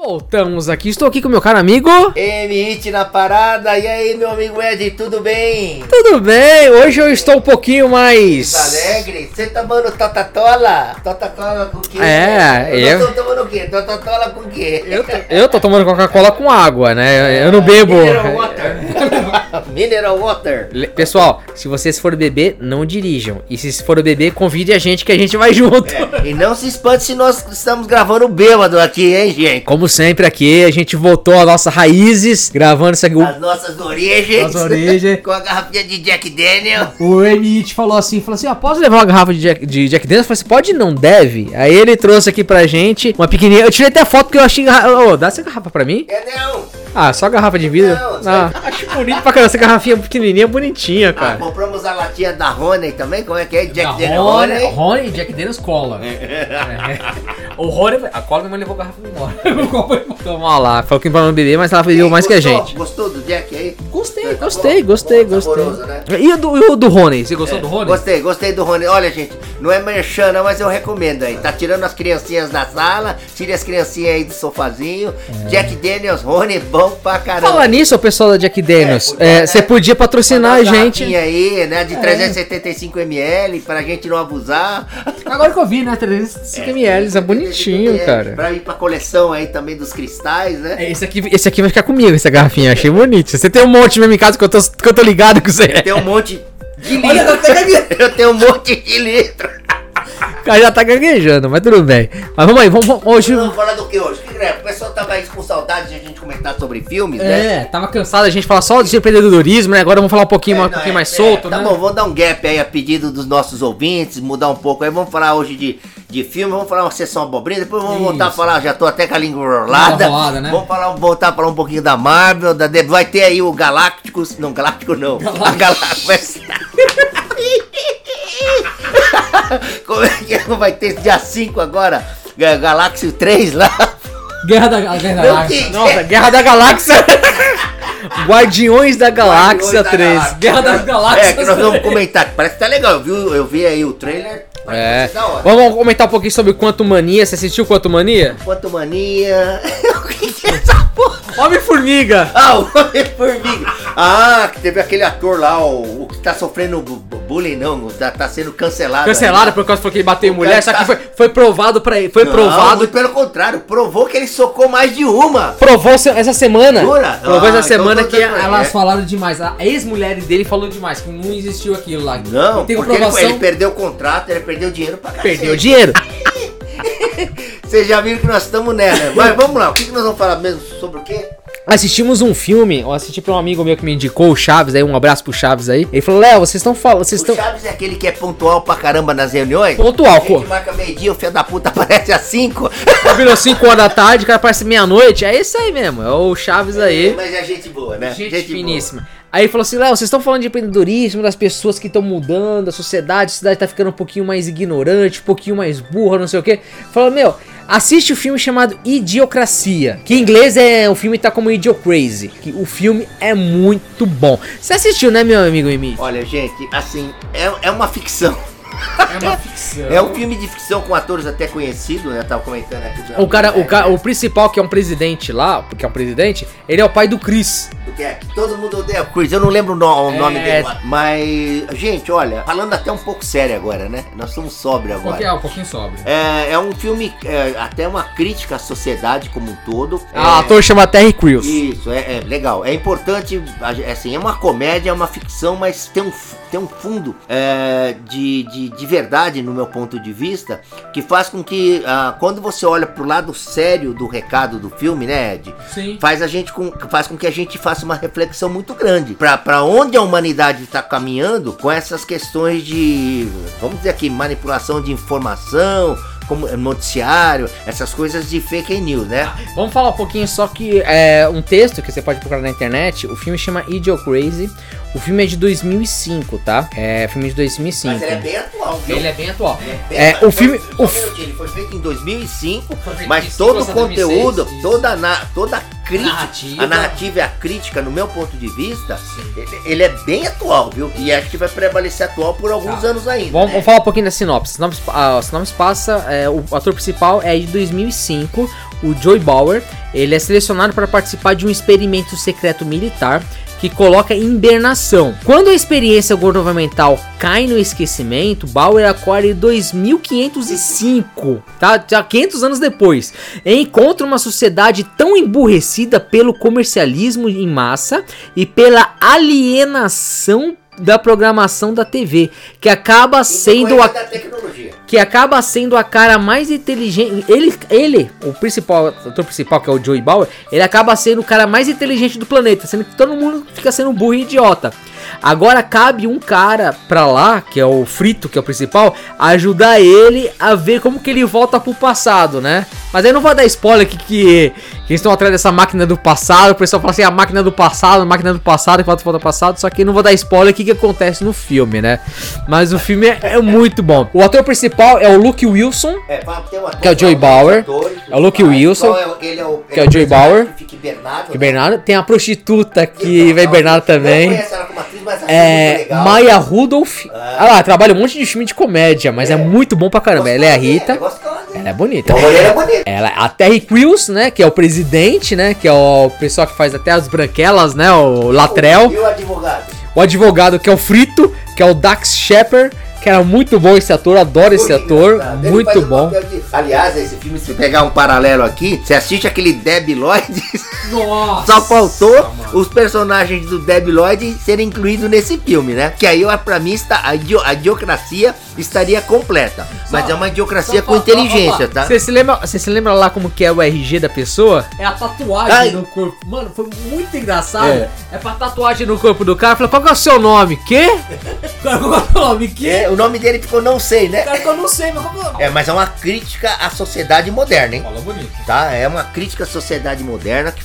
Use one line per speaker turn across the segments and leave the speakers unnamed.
Voltamos aqui, estou aqui com meu caro amigo.
MIT na parada, e aí meu amigo Ed, tudo bem?
Tudo bem? Hoje eu estou um pouquinho mais.
Alegre? Você tá tomando totatola? Totatola com o quê?
É, eu-
Eu tô tomando o quê? Totatola com o quê?
Eu, eu tô tomando Coca-Cola com água, né? Eu não bebo.
Mineral water. Mineral water.
Pessoal, se vocês forem beber, não dirijam. E se for beber, convide a gente que a gente vai junto.
E não se espante se nós estamos gravando bêbado aqui, hein, gente?
Como sempre aqui, a gente voltou às nossas raízes, gravando isso aqui.
As nossas origens.
As origens.
com a garrafinha de Jack Daniel.
O Emit falou assim, falou assim, ó, posso levar uma garrafa de Jack, de Jack Daniels? Eu falei assim, pode não, deve. Aí ele trouxe aqui pra gente uma pequenininha. Eu tirei até a foto porque eu achei... Ô, dá essa garrafa pra mim?
É não.
Ah, só garrafa de vidro?
Não,
ah, acho bonito pra caramba, essa garrafinha pequenininha, bonitinha,
Ah,
cara.
compramos a latinha da Rony também, como é que é? Jack
Da
Daniel
Rony. Rony e Jack Daniels cola. É. O Rony, a cola minha mãe levou a garrafa embora. O ó lá, falou que pra não beber, mas ela bebeu mais que a
Gostou?
gente.
Gostou do Jack aí?
Gostei,
Tá
gostei, gostei,
Bom,
gostei.
saboroso, né?
E o do, e o do Rony? Você gostou do Rony?
Gostei, gostei do Rony. Olha, gente, não é merchan, não, mas eu recomendo aí. Tá tirando as criancinhas da sala, tire as criancinhas aí do sofazinho. Jack Daniels, Rony, bom pra caramba.
Fala nisso, ô pessoal da Jack Daniels.
É, podia,
É,
né?
Você podia patrocinar a gente.
aí, né, de 375ml, pra gente não abusar.
Agora que eu vi, né? 305 ml, é bonitinho,
É,
cara.
Pra ir pra coleção aí também dos cristais, né?
É, Esse aqui, esse aqui vai ficar comigo, essa garrafinha. Achei bonito. Você tem um monte mesmo em casa que eu tô, que eu tô ligado com você.
Tem um monte de
Olha,
litro.
tá gaguejando.
Eu tenho um monte de litro.
O cara já tá gaguejando, mas tudo bem. Mas vamos aí, vamos, vamos- hoje.
Vamos falar do que hoje? Que, o pessoal tava aí com saudade de a gente comentar sobre filmes, né?
É, tava cansado a gente falar só de empreendedorismo, né? Agora vamos falar um pouquinho,
É,
um
não,
pouquinho
é,
mais
é,
solto,
tá
né?
bom, vamos dar um gap aí a pedido dos nossos ouvintes, mudar um pouco aí. Vamos falar hoje de, de filme, vamos falar uma sessão abobrinha, depois vamos voltar a
Isso.
falar, já tô até com a língua enrolada.
enrolada, né?
Vamos falar, voltar a falar um pouquinho da Marvel, da, de- vai ter aí o Galácticos, não, Galáctico não, a Galácticos vai ser... Como é que é? vai ter dia 5 agora, Ga- Galaxy 3 lá.
Guerra da, Guerra da Galáxia. Nossa, Guerra da Galáxia. Guardiões da Galáxia
Guardiões da
3.
Galáxia.
Guerra das Galáxias.
É, que nós vamos
3.
comentar, parece que tá legal, eu vi, eu vi aí o trailer,
É.
que da hora.
Vamos comentar um pouquinho sobre Quanto Mania. Você assistiu Quanto Mania?
Quanto mania. o que é essa porra?
Homem-Formiga.
Ah, o Homem-Formiga. Ah, que teve aquele ator lá, o, o que tá sofrendo bu- bu- bullying, não, tá, tá sendo cancelado.
Cancelado
aí.
por causa que ele bateu em mulher, só que
tá-
foi, foi provado para foi
Não,
provado
pelo contrário, provou que ele socou mais de uma.
Provou se- essa semana.
Jura?
Provou
Ah,
essa
então
semana
tô
que elas
ele.
falaram demais. A ex-mulher dele falou demais, que não existiu aquilo lá.
Não,
tem
porque ele,
comprovação.
ele perdeu o contrato, ele perdeu dinheiro pra cacete.
Perdeu dinheiro.
Vocês já viram que nós estamos nela. Mas vamos lá, o que, que nós vamos falar mesmo sobre o quê?
Assistimos um filme, eu assisti pra um amigo meu que me indicou, o Chaves, aí um abraço pro Chaves aí. Ele falou: Léo, vocês estão falando, vocês
O
estão.
Chaves é aquele que é pontual pra caramba nas reuniões?
Pontual, pô.
gente marca meio-dia, o filho da puta aparece às 5.
Virou 5 horas da tarde, o cara parece meia-noite. É esse aí mesmo, é o Chaves aí.
Mas é gente boa, né?
Gente,
boa.
finíssima. Aí ele falou assim, Léo, vocês estão falando de empreendedorismo, das pessoas que estão mudando, a sociedade, a sociedade tá ficando um pouquinho mais ignorante, um pouquinho mais burra, não sei o quê. Falou, meu, assiste o filme chamado Idiocracia, que em inglês é o filme tá como Idiocrazy, que o filme é muito bom. Você assistiu, né, meu amigo Emílio?
Olha, gente, assim, é, é uma ficção.
É uma ficção.
É um filme de ficção com atores até conhecidos, né? Eu tava comentando aqui.
O cara, o
é,
cara, o principal que é um presidente lá, porque é um presidente, ele é o pai do Chris.
Porque é que todo mundo odeia o Chris, eu não lembro o, no- o
É.
nome dele. Mas, gente, olha, falando até um pouco sério agora, né? Nós estamos sóbrios agora.
um pouquinho sobre.
É, é um filme, é, até uma crítica à sociedade como um todo.
Ah,
É,
o ator chama Terry Crews.
Isso, é, é legal. É importante, assim, é uma comédia, é uma ficção, mas tem um, tem um fundo é, de, de, de verdade, no meu ponto de vista, que faz com que, ah, quando você olha pro lado sério do recado do filme, né, Ed?
Sim.
Faz, a gente com, faz com que a gente faça uma reflexão muito grande pra, pra onde a humanidade está caminhando com essas questões de, vamos dizer aqui, manipulação de informação, como noticiário, essas coisas de fake news, né?
Vamos falar um pouquinho só que é um texto que você pode procurar na internet. O filme chama Idiocrazy. O filme é de 2005, tá? É filme de 2005.
Mas ele é bem atual, viu?
Ele é bem atual.
Bem-
É, o filme-
Só
o
um
fi-
minutinho, ele foi feito em 2005,
Foi feito em
mas
2005
todo o conteúdo,
2006, isso.
toda na- toda a crítica,
Narrativa.
a narrativa e a crítica, no meu ponto de vista, ele, ele é bem atual, viu? E acho que vai prevalecer atual por alguns
Tá.
anos ainda.
Vamos,
né?
vamos falar um pouquinho da sinopse. Sinopse, a sinopse passa, é, o ator principal é de 2005. o Joey Bauer, ele é selecionado para participar de um experimento secreto militar que coloca em hibernação. Quando a experiência governamental cai no esquecimento, Bauer acorda em 2505, tá? Já 500 anos depois, encontra uma sociedade tão emburrecida pelo comercialismo em massa e pela alienação da programação da TV, que acaba sendo a que acaba sendo a cara mais inteligente. Ele, ele, o principal, o ator principal que é o Joey Bauer, ele acaba sendo o cara mais inteligente do planeta, sendo que todo mundo fica sendo burro e idiota. Agora cabe um cara pra lá, que é o Frito, que é o principal, ajudar ele a ver como que ele volta pro passado, né? Mas aí não vou dar spoiler que, que, que eles estão atrás dessa máquina do passado. O pessoal fala assim: a máquina do passado, a máquina do passado, que volta pro passado. Só que não vou dar spoiler o que, acontece no filme, né? Mas o filme é, é muito bom. O ator principal é o Luke Wilson,
É,
Que é o Joey Bauer,
atores,
é o Luke
ah,
Wilson,
é- ele é o,
que é o Joey
personagem
Bauer,
Que
que
né?
Bernardo. Tem a prostituta que
Então,
vai hibernar
não
também.
conheço ela como atriz, mas acho muito
É
legal.
Maya Rudolph.
Ah.
Ah lá, trabalha um monte de filme de comédia, mas é, muito bom pra caramba. Ela é a Rita.
Gostosa,
Ela é bonita.
A mulher é bonita.
Ela, a Terry Crews, né? Que é o presidente, né? Que é o pessoal que faz até as branquelas, né? O Latrell.
E o advogado?
O advogado que é o Frito, que é o Dax Shepard. Que era muito bom esse ator, adoro esse ator.
Ele
Muito
um
bom.
Aliás, esse filme, se pegar um paralelo aqui, você assiste aquele Debbie Lloyd,
Nossa!
só faltou os personagens do Debbie Lloyd serem incluídos nesse filme, né? Que aí, pra mim, está, a, a idiocracia estaria completa. Mas é uma idiocracia com inteligência, tá?
Você se, lembra, você se lembra lá como que é o RG da pessoa? É a tatuagem
Ai.
no corpo. Mano, foi muito engraçado.
É.
É, pra tatuagem no corpo do cara. Falei, qual que é o seu nome? Quê? Qual que é o nome? Quê?
É, o nome dele ficou não sei, né?
Cara, que eu não sei, mas qual que é o nome?
É, mas é uma crítica à sociedade moderna, hein?
Fala bonito.
Tá? É uma crítica à sociedade moderna que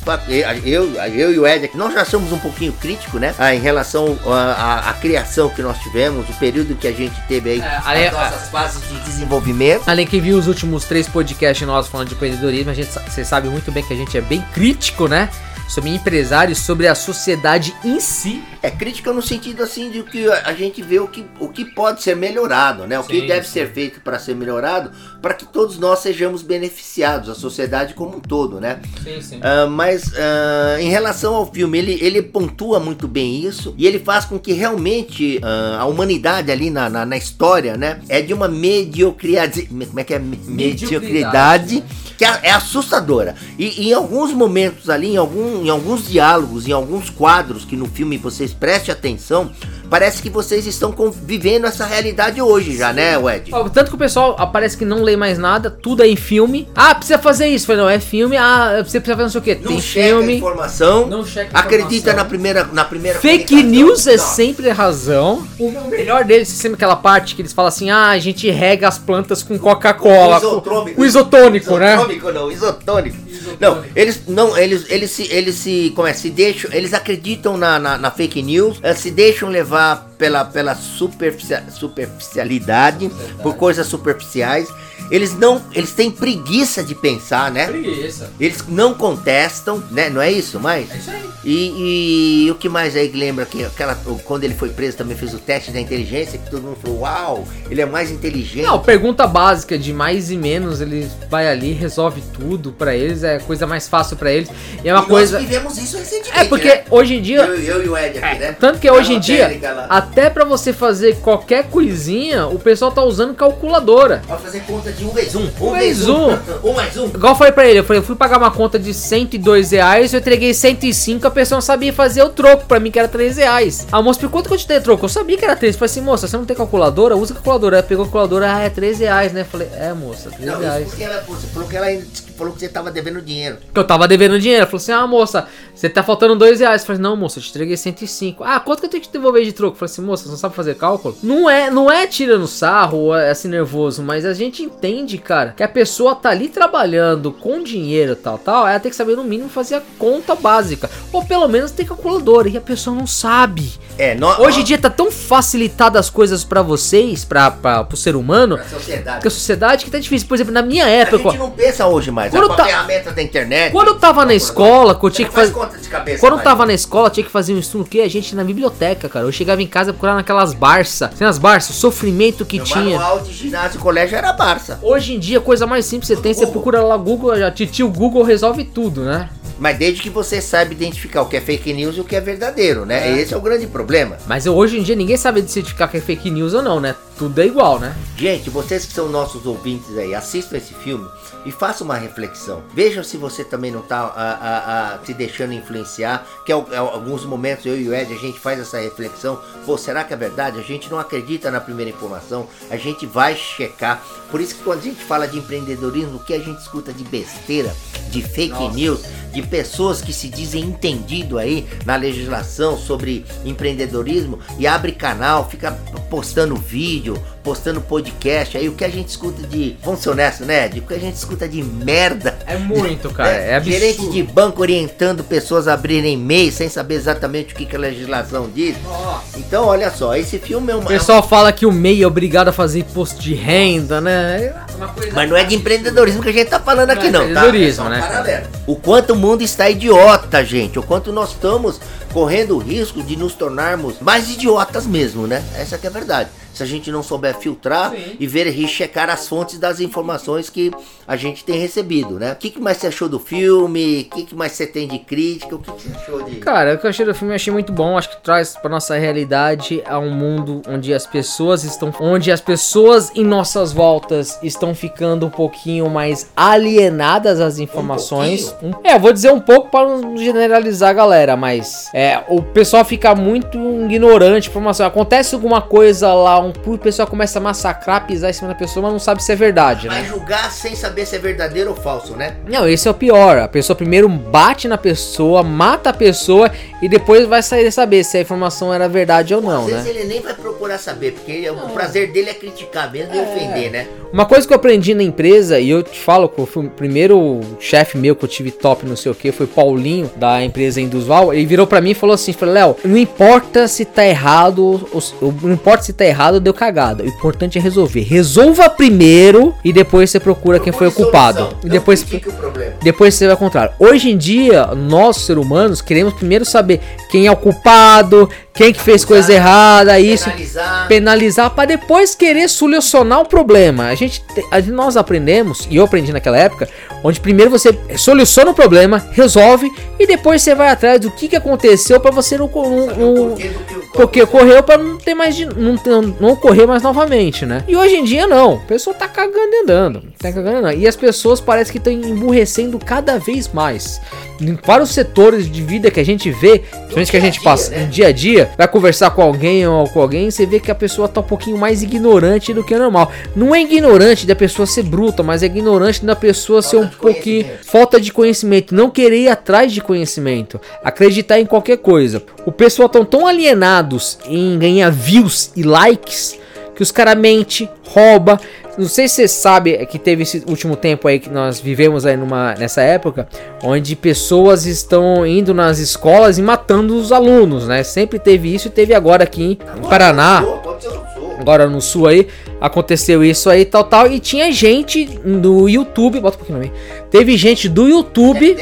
eu, eu e o Ed aqui, nós já somos um pouquinho críticos, né? Ah, em relação à, à criação que nós tivemos, o período que a gente teve aí,
É, ali-
as nossas fases de desenvolvimento.
Além que viu os últimos três podcasts nossos falando de empreendedorismo, a gente, você sabe muito bem que a gente é bem crítico, né? Sobre empresários, sobre a sociedade em si.
É crítica no sentido assim de que a gente vê o que, o que pode ser melhorado, né? O que
Sim,
deve
sim.
ser feito para ser melhorado, para que todos nós sejamos beneficiados, a sociedade como um todo, né?
Sim, sim.
Ah, mas ah, em relação ao filme, ele, ele pontua muito bem isso e ele faz com que realmente ah, a humanidade ali na, na, na história, né, é de uma mediocridade. Como é que é? Me- Mediocridade. Que é, é assustadora. E, e em alguns momentos ali, em, algum, em alguns diálogos, em alguns quadros que no filme vocês prestem atenção, parece que vocês estão convivendo essa realidade hoje já, né, Ed?
Ó, Tanto que o pessoal ah, parece que não lê mais nada, tudo é em filme. Ah, precisa fazer isso. Falei, não, é filme. Ah, você precisa fazer não sei o que.
Não
Tem filme.
informação.
Não checa a
Acredita
informação.
na primeira, na primeira
Fake news é
Não.
sempre razão. O melhor deles, você lembra aquela parte que eles falam assim: ah, a gente rega as plantas com Coca-Cola.
O.
O isotônico, né?
Isotônico não, isotônico. Não, eles não, eles, eles se, eles se, como é, se deixam, eles acreditam na, na, na fake news, eh, se deixam levar pela, pela superficia- superficialidade, por coisas superficiais. Eles não, eles têm preguiça de pensar, né?
Preguiça.
Eles não contestam, né? Não é isso, mais?
É isso aí.
E, e o que mais aí que lembra que aquela, quando ele foi preso também fez o teste da inteligência que todo mundo falou, uau, ele é mais inteligente.
Não, pergunta básica de mais e menos, ele vai ali, resolve tudo pra eles, é a coisa mais fácil pra eles. E é uma
E
coisa.
Nós vivemos isso recentemente.
É porque
né?
hoje em dia.
Eu, eu e o Ed aqui, né?
Tanto que hoje em dia,
lá.
até pra você fazer qualquer coisinha, o pessoal tá usando calculadora.
Vai fazer conta de um vezes um. Um,
vezes
vezes um. um mais um.
Igual eu falei pra ele, eu falei, eu fui pagar uma conta de 102 reais, eu entreguei 105, a pessoa não sabia fazer o troco, pra mim que era 3 reais. A moça, por quanto que eu te dei troco? Eu sabia que era 3, eu falei assim, moça, você não tem calculadora? Usa a calculadora. Ela pegou a calculadora, ah, é 3 reais, né? Eu falei, é moça, 3
Não,
reais.
porque ela, você falou que ela falou que você tava devendo dinheiro.
Que eu tava devendo dinheiro. Falou assim: Ah, moça, você tá faltando dois reais. Eu falei, não, moça, eu te entreguei 105. Ah, quanto que eu tenho que te devolver de troco? Eu falei assim, moça, você não sabe fazer cálculo? Não é, não é tirando sarro ou é assim nervoso, mas a gente entende, cara, que a pessoa tá ali trabalhando com dinheiro tal, tal. Ela tem que saber no mínimo fazer a conta básica. Ou pelo menos ter calculadora. E a pessoa não sabe.
É, nós,
Hoje em dia tá tão facilitado as coisas pra vocês, pra, pro ser humano,
Pra sociedade.
que a sociedade que tá difícil. Por exemplo, na minha
A
época.
gente não pensa hoje mais. Mais.
Quando
é
tá-
a ferramenta da internet.
Quando eu tava na escola, que eu tinha que
faz
fazer.
conta de cabeça.
Quando eu tava na escola, tinha que fazer um estudo que a gente na biblioteca, cara. Eu chegava em casa procurando naquelas Barça. Tem as Barça, o sofrimento que
Meu
tinha.
manual de ginásio colégio era Barça.
Hoje em dia, a coisa mais simples que você tem, você
Google.
procura lá Google, já titio Google resolve tudo, né?
Mas desde que você saiba identificar o que é fake news e o que é verdadeiro, né? Esse é o grande problema.
Mas hoje em dia ninguém sabe decidificar que é fake news ou não, né? Tudo é igual, né?
Gente, vocês que são nossos ouvintes aí, assistam esse filme e façam uma reflexão. Vejam se você também não tá ah, ah, ah, se deixando influenciar, que é, é alguns momentos eu e o Ed a gente faz essa reflexão. Pô, será que é verdade? A gente não acredita na primeira informação, a gente vai checar. Por isso que quando a gente fala de empreendedorismo, o que a gente escuta de besteira, de fake news, de pessoas que se dizem entendido aí na legislação sobre empreendedorismo e abre canal, fica postando vídeo, postando podcast, aí o que a gente escuta de, vamos ser honestos, né, Ed? O que a gente escuta de merda
É muito, cara. É, absurdo.
Gerente de banco orientando pessoas a abrirem e-mail sem saber exatamente o que, que a legislação diz. Então, olha só, esse filme é
O
uma.
pessoal fala que o MEI é obrigado a fazer imposto de renda, né? Uma coisa...
Mas não é de empreendedorismo que a gente tá falando aqui,
Não é
não. tá?
empreendedorismo,
É
né, cara?
O quanto o mundo está idiota, gente. O quanto nós estamos correndo o risco de nos tornarmos mais idiotas mesmo, né? Essa que é a verdade. Se a gente não souber filtrar
Sim.
e ver e checar as fontes das informações que a gente tem recebido, né? O que, que mais você achou do filme? O que, que mais você tem de crítica? O que, que você achou de.
Cara, o que eu achei do filme eu achei muito bom. Acho que traz pra nossa realidade a um mundo onde as pessoas estão. Onde as pessoas em nossas voltas estão ficando um pouquinho mais alienadas às informações. Um- é, eu vou dizer um pouco para não generalizar a galera, mas é, o pessoal fica muito ignorante informação. Acontece alguma coisa lá, um o pessoal começa a massacrar, pisar em cima da pessoa, mas não sabe se é verdade, né?
Vai julgar sem saber se é verdadeiro ou falso, né?
Não, esse é o pior. A pessoa primeiro bate na pessoa, mata a pessoa e depois vai sair saber se a informação era verdade ou não,
Às vezes
né?
ele nem vai procurar saber, porque o prazer dele é criticar mesmo e ofender, né?
Uma coisa que eu aprendi na empresa, e eu te falo que o primeiro chefe meu que eu tive top, não sei o que, foi Paulinho, da empresa Indusval. Ele virou pra mim e falou assim: Léo, não importa se tá errado, não importa se tá errado deu cagada. O importante é resolver. Resolva primeiro e depois você procura quem foi o culpado. E depois. Depois você vai contrário. Hoje em dia, nós, seres humanos, queremos primeiro saber quem é o culpado, quem que fez coisa errada, isso.
Penalizar.
Penalizar para depois querer solucionar o problema. A gente, a- nós aprendemos, e eu aprendi naquela época, onde primeiro você soluciona o problema, resolve, e depois você vai atrás do que, que aconteceu para você não,
o
porque ocorreu pra não ter mais de, não, não ocorrer mais novamente, né? E hoje em dia não. A pessoa tá cagando e andando. Tá cagando e andando. E as pessoas parecem que estão emburrecendo cada vez mais. Em vários setores de vida que a gente vê, principalmente que a gente
dia,
passa
né?
no dia a dia, vai conversar com alguém ou com alguém, você vê que a pessoa tá um pouquinho mais ignorante do que o normal. Não é ignorante da pessoa ser bruta, mas é ignorante da pessoa ser um pouquinho falta de conhecimento, não querer ir atrás de conhecimento, acreditar em qualquer coisa. O pessoal tão tão alienados em ganhar views e likes que os caras mente, rouba. Não sei se você sabe que teve esse último tempo aí que nós vivemos aí numa nessa época, onde pessoas estão indo nas escolas e matando os alunos, né? Sempre teve isso e teve agora aqui em Paraná agora no sul aí, aconteceu isso aí, tal, tal, e tinha gente no YouTube, bota um pouquinho pra mim, teve gente do YouTube?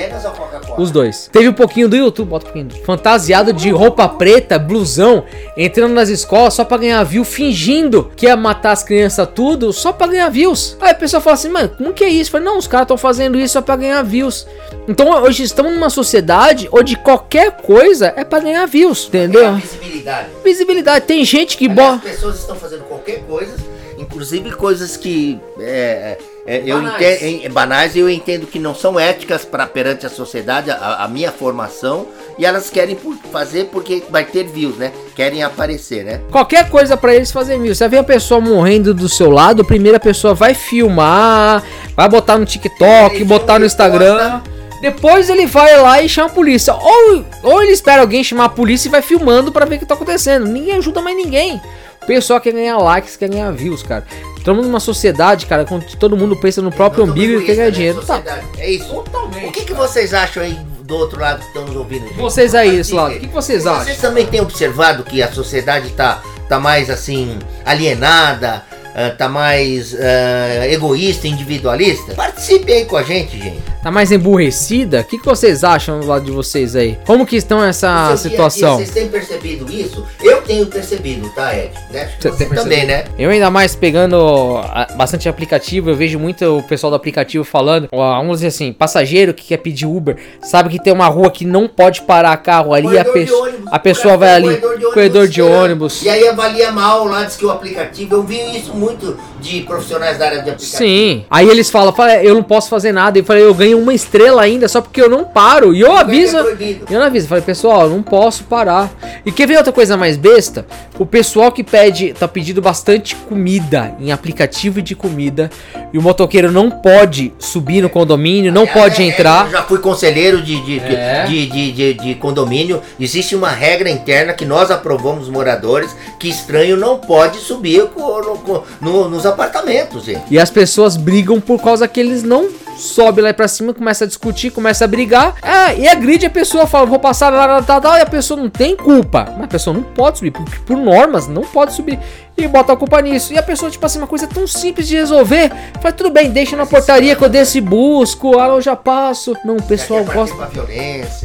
Os dois, teve um pouquinho do YouTube, bota um pouquinho, fantasiado de roupa preta, blusão, entrando nas escolas só pra ganhar view, fingindo que ia matar as crianças tudo, só pra ganhar views. Aí a pessoa fala assim, mano, como que é isso? Eu falei, não, os caras estão fazendo isso só pra ganhar views. Então hoje estamos numa sociedade onde qualquer coisa é pra ganhar views,
É
entendeu?
visibilidade.
Visibilidade, tem gente que bota...
As pessoas estão fazendo qualquer coisa, inclusive coisas que é, é, eu
Banais.
entendo, em- banais eu entendo que não são éticas para perante a sociedade, a, a minha formação, e elas querem por- fazer porque vai ter views, né? Querem aparecer, né?
Qualquer coisa pra eles fazerem mil. Você vê a pessoa morrendo do seu lado, a primeira pessoa vai filmar, vai botar no TikTok,
Ele
botar no Instagram. Depois ele vai lá e chama a polícia. Ou, ou ele espera alguém chamar a polícia e vai filmando pra ver o que tá acontecendo. Ninguém ajuda mais ninguém. O pessoal quer ganhar likes, quer ganhar views, cara. Estamos numa sociedade, cara, onde todo mundo pensa no próprio
Não
umbigo e quer ganhar
né?
dinheiro. Tá.
Sociedade. É isso.
Totalmente.
O que, que vocês acham aí do outro lado que estão nos ouvindo? gente?
Vocês aí, desse lado, o que que vocês acham?
Vocês também têm observado que a sociedade tá, tá mais assim, alienada, uh, tá mais uh, egoísta, individualista? Participe aí com a gente, gente.
Tá mais emburrecida? O que, que vocês acham do lado de vocês aí? Como que estão essa situação?
Vocês têm percebido isso? Eu tenho percebido, tá, Ed? Né? Você, você também, né?
Eu ainda mais pegando bastante aplicativo, eu vejo muito o pessoal do aplicativo falando, vamos dizer assim, passageiro que quer pedir Uber, sabe que tem uma rua que não pode parar carro ali, a, pe a pessoa vai ali, corredor de ônibus, corredor de ônibus.
E aí avalia mal lá, diz que o aplicativo, eu vi isso muito de profissionais da área de aplicativo.
Sim. Aí eles falam, fala, eu não posso fazer nada. Eu falei, eu ganho uma estrela ainda só porque eu não paro. E eu aviso. É eu não aviso. Falei, pessoal, não posso parar. E quer ver outra coisa mais besta? O pessoal que pede, tá pedindo bastante comida em aplicativo de comida. E o motoqueiro não pode subir no condomínio, não é, pode é, entrar.
eu já fui conselheiro de, de, é. de, de, de, de condomínio. Existe uma regra interna que nós aprovamos moradores que estranho não pode subir no, no, no, nos apartamentos, gente.
E as pessoas brigam por causa que eles não sobe lá pra cima, começa a discutir, começa a brigar, é, e agride a pessoa, fala, vou passar lá, tal, tal, e a pessoa não tem culpa. Mas a pessoa não pode subir, porque por normas não pode subir e bota a culpa nisso. E a pessoa, tipo assim, uma coisa tão simples de resolver. Faz tudo bem, deixa na portaria que eu desço e busco. Ah, eu já passo. Não, o pessoal gosta.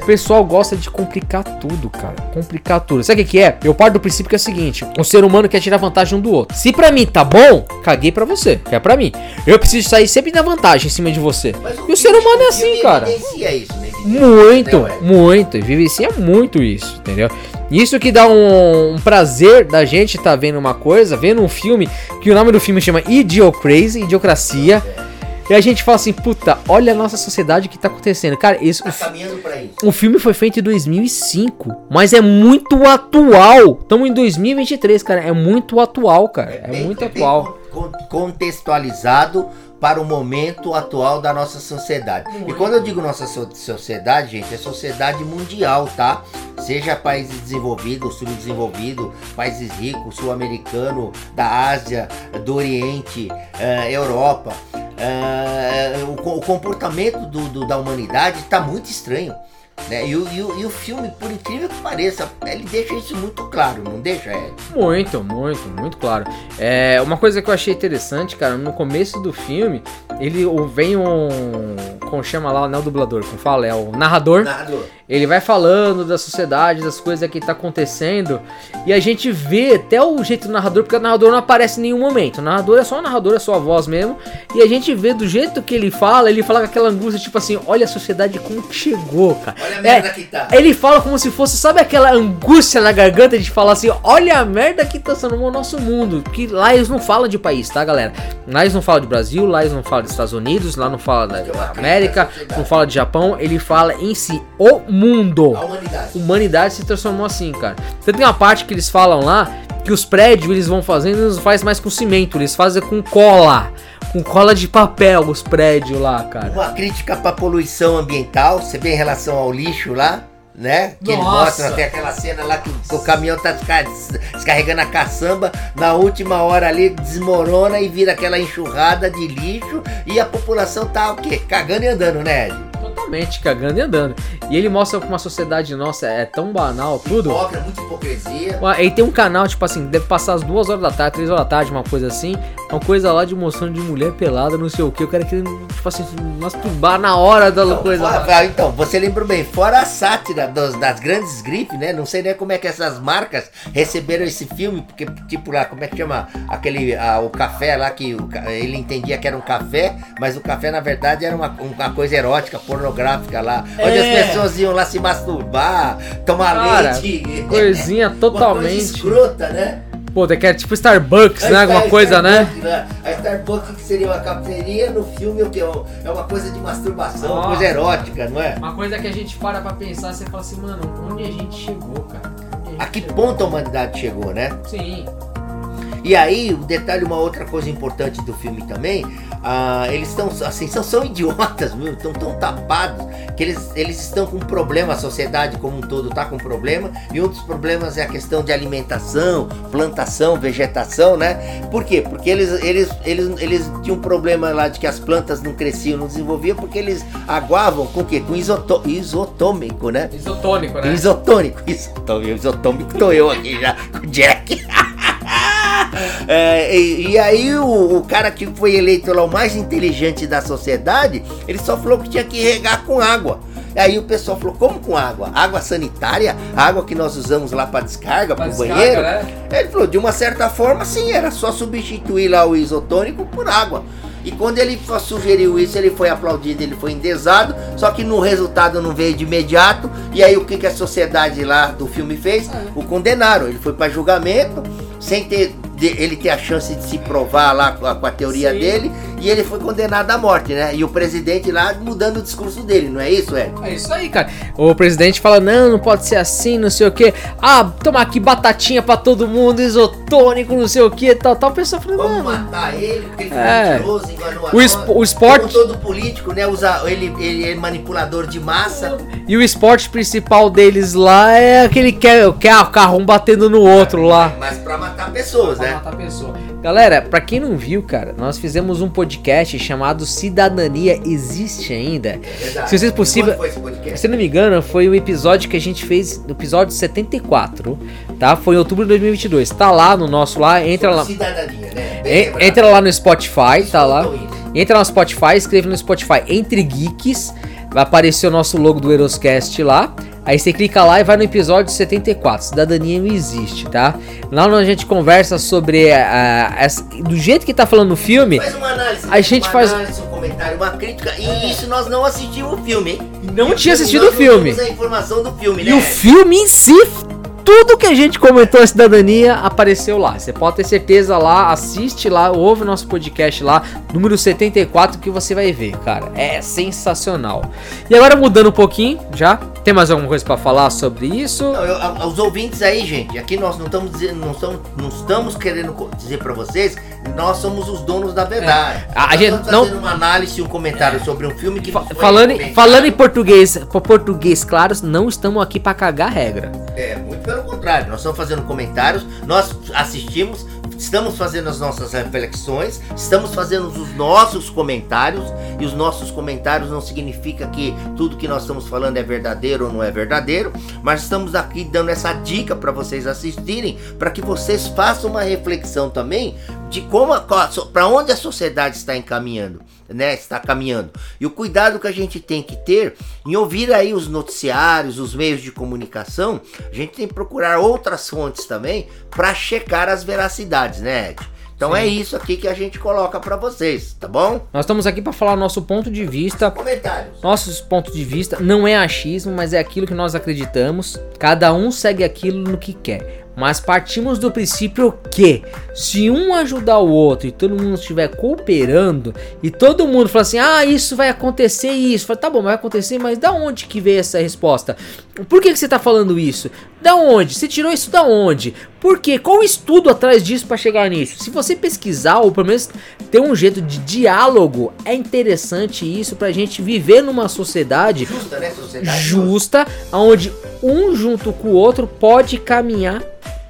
O pessoal gosta de complicar tudo, cara. Complicar tudo. Sabe o que, que é? Eu parto do princípio que é o seguinte: o ser humano quer tirar vantagem um do outro. Se pra mim tá bom, caguei pra você. Que é pra mim. Eu preciso sair sempre na vantagem em cima de você. E o ser humano é assim, cara. Isso, né? Muito, né, muito. Vivencia muito isso, entendeu? Isso que dá um, um prazer da gente estar tá vendo uma coisa, vendo um filme, que o nome do filme chama Idiocrazy, Idiocracia. E a gente fala assim, puta, olha a nossa sociedade que tá acontecendo. Cara, isso. Tá caminhando pra isso. O filme foi feito em 2005, mas é muito atual. Estamos em 2023, cara. É muito atual, cara. É, é bem, muito é atual.
Contextualizado para o momento atual da nossa sociedade. Muito. E quando eu digo nossa sociedade, gente, é sociedade mundial, tá? Seja países desenvolvidos, subdesenvolvido, países ricos, sul-americano, da Ásia, do Oriente, uh, Europa. Uh, o, o, comportamento do, do, da humanidade está muito estranho. Né? E, o, e, o, e o filme, por incrível que pareça, ele deixa isso muito claro, não deixa, Ed?
Muito, muito, muito claro. É, uma coisa que eu achei interessante, cara, no começo do filme, ele vem um. Como chama lá, não é o dublador, como fala, é o narrador. narrador. Ele vai falando da sociedade, das coisas que tá acontecendo. E a gente vê até o jeito do narrador, porque o narrador não aparece em nenhum momento. O narrador é só o narrador, é só a voz mesmo. E a gente vê do jeito que ele fala, ele fala com aquela angústia, tipo assim, olha a sociedade como chegou, cara. Olha a merda é, que tá. Ele fala como se fosse, sabe aquela angústia na garganta de falar assim, olha a merda que tá sendo o nosso mundo. Que lá eles não falam de país, tá, galera? Lá eles não falam de Brasil, lá eles não falam dos Estados Unidos, lá não fala da América, não fala de Japão, ele fala em si o mundo. A humanidade. Humanidade se transformou assim, cara. Você tem uma parte que eles falam lá que os prédios eles vão fazendo, eles não fazem mais com cimento, eles fazem com cola. Com cola de papel os prédios lá, cara.
Uma crítica pra poluição ambiental, você vê em relação ao lixo lá né? Que Nossa. eles mostram até aquela cena lá que o caminhão tá descarregando a caçamba, na última hora ali desmorona e vira aquela enxurrada de lixo e a população tá o quê? Cagando e andando, né, Ed?
Totalmente, cagando e andando. E ele mostra como a sociedade nossa é tão banal, tudo.
Hipócrita, muita hipocrisia.
E tem um canal, tipo assim, deve passar as duas horas da tarde, três horas da tarde, uma coisa assim. Uma coisa lá de mostrando de mulher pelada, não sei o que. Eu quero que tipo assim, masturbar na hora da
então,
coisa.
Fora, então, você lembrou bem, fora a sátira dos, das grandes grifes, né? Não sei nem como é que essas marcas receberam esse filme, porque, tipo lá, como é que chama? Aquele, a, o café lá que o, ele entendia que era um café, mas o café na verdade era uma, uma coisa erótica, pornográfica lá, é. onde as é. pessoas iam lá se masturbar, tomar Cara, leite.
Coisinha totalmente. Coisa
escrota, né?
Pô, que é tipo Starbucks, a né? Alguma coisa, né?
né? A Starbucks que seria uma cafeteria, no filme o que? É uma coisa de masturbação, uma coisa erótica, não é?
Uma coisa que a gente para pra pensar, você fala assim, mano, onde a gente chegou, cara?
A, a que chegou? ponto a humanidade chegou, né?
Sim.
E aí, o detalhe, uma outra coisa importante do filme também, ah, eles estão assim, são, são idiotas, estão tão tapados que eles, eles estão com problema, a sociedade como um todo está com problema, e um dos problemas é a questão de alimentação, plantação, vegetação, né? Por quê? Porque eles, eles, eles, eles tinham um problema lá de que as plantas não cresciam, não desenvolviam, porque eles aguavam com o quê? Com isoto, isotômico, né?
Isotônico, né?
Isotônico, isotônico, isotônico tô eu aqui já, com Jack. É, e, e aí o, o cara que foi eleito lá o mais inteligente da sociedade, ele só falou que tinha que regar com água. Aí o pessoal falou, como com água? Água sanitária? Água que nós usamos lá para descarga, para o banheiro? Né? Ele falou, de uma certa forma, sim, era só substituir lá o isotônico por água. E quando ele sugeriu isso, ele foi aplaudido, ele foi endesado, só que no resultado não veio de imediato. E aí o que, que a sociedade lá do filme fez? É. O condenaram. Ele foi para julgamento, sem ter ele ter a chance de se provar lá com a, com a teoria Sim. dele e ele foi condenado à morte, né? E o presidente lá mudando o discurso dele, não é isso, Ed?
É isso aí, cara. O presidente fala: não, não pode ser assim, não sei o que. Ah, toma aqui batatinha pra todo mundo, isotônico, não sei o que, tal, tal. O pessoal
falando: vamos matar ele, porque ele foi é. mentiroso, enganou o,
o esporte. Como
todo político, né? Usa, ele, ele é manipulador de massa.
E o esporte principal deles lá é aquele que é, que é o carro um batendo no outro lá.
Mas pra matar pessoas, pra né? Matar
pessoas. Galera, pra quem não viu, cara, nós fizemos um podcast chamado Cidadania Existe Ainda. É se vocês possível, se não me engano, foi o episódio que a gente fez, no episódio 74, tá? Foi em outubro de 2022. Tá lá no nosso lá, entra lá. Cidadania, né? entra lá no Spotify, tá lá. Entra no Spotify, escreve no Spotify Entre Geeks, vai aparecer o nosso logo do Eroscast lá. Aí você clica lá e vai no episódio 74, Cidadania não existe, tá? Lá onde a gente conversa sobre a, a, do jeito que tá falando no filme.
Faz uma análise,
a gente
uma
faz
análise, um comentário, uma crítica. E isso nós não assistimos o filme, hein?
Não tinha assistido o filme.
a informação do filme,
né? E o filme em si tudo que a gente comentou a cidadania apareceu lá. Você pode ter certeza lá, assiste lá, ouve o nosso podcast lá, número 74, que você vai ver, cara. É sensacional. E agora mudando um pouquinho, já tem mais alguma coisa para falar sobre isso?
Não, eu, os ouvintes aí, gente, aqui nós não estamos dizendo, não estamos, não estamos querendo dizer para vocês, nós somos os donos da verdade. É.
A, a gente
não uma análise, um comentário sobre um filme que
falando, falando em português, português claros, não estamos aqui para cagar regra.
É, muito pelo contrário, nós estamos fazendo comentários, nós assistimos, estamos fazendo as nossas reflexões, estamos fazendo os nossos comentários, e os nossos comentários não significa que tudo que nós estamos falando é verdadeiro ou não é verdadeiro, mas estamos aqui dando essa dica para vocês assistirem, para que vocês façam uma reflexão também de como para onde a sociedade está encaminhando né, está caminhando. E o cuidado que a gente tem que ter em ouvir aí os noticiários, os meios de comunicação, a gente tem que procurar outras fontes também para checar as veracidades, né, Ed? Então Sim. é isso aqui que a gente coloca para vocês, tá bom?
Nós estamos aqui para falar nosso ponto de vista.
Comentários.
Nossos pontos de vista não é achismo, mas é aquilo que nós acreditamos. Cada um segue aquilo no que quer. Mas partimos do princípio que se um ajudar o outro e todo mundo estiver cooperando e todo mundo falar assim: "Ah, isso vai acontecer isso". Tá bom, vai acontecer, mas da onde que veio essa resposta? Por que, que você tá falando isso? Da onde? Você tirou isso da onde? Por quê? Qual o estudo atrás disso para chegar nisso? Se você pesquisar ou pelo menos ter um jeito de diálogo, é interessante isso pra gente viver numa sociedade
justa, né? Sociedade
justa, onde um junto com o outro pode caminhar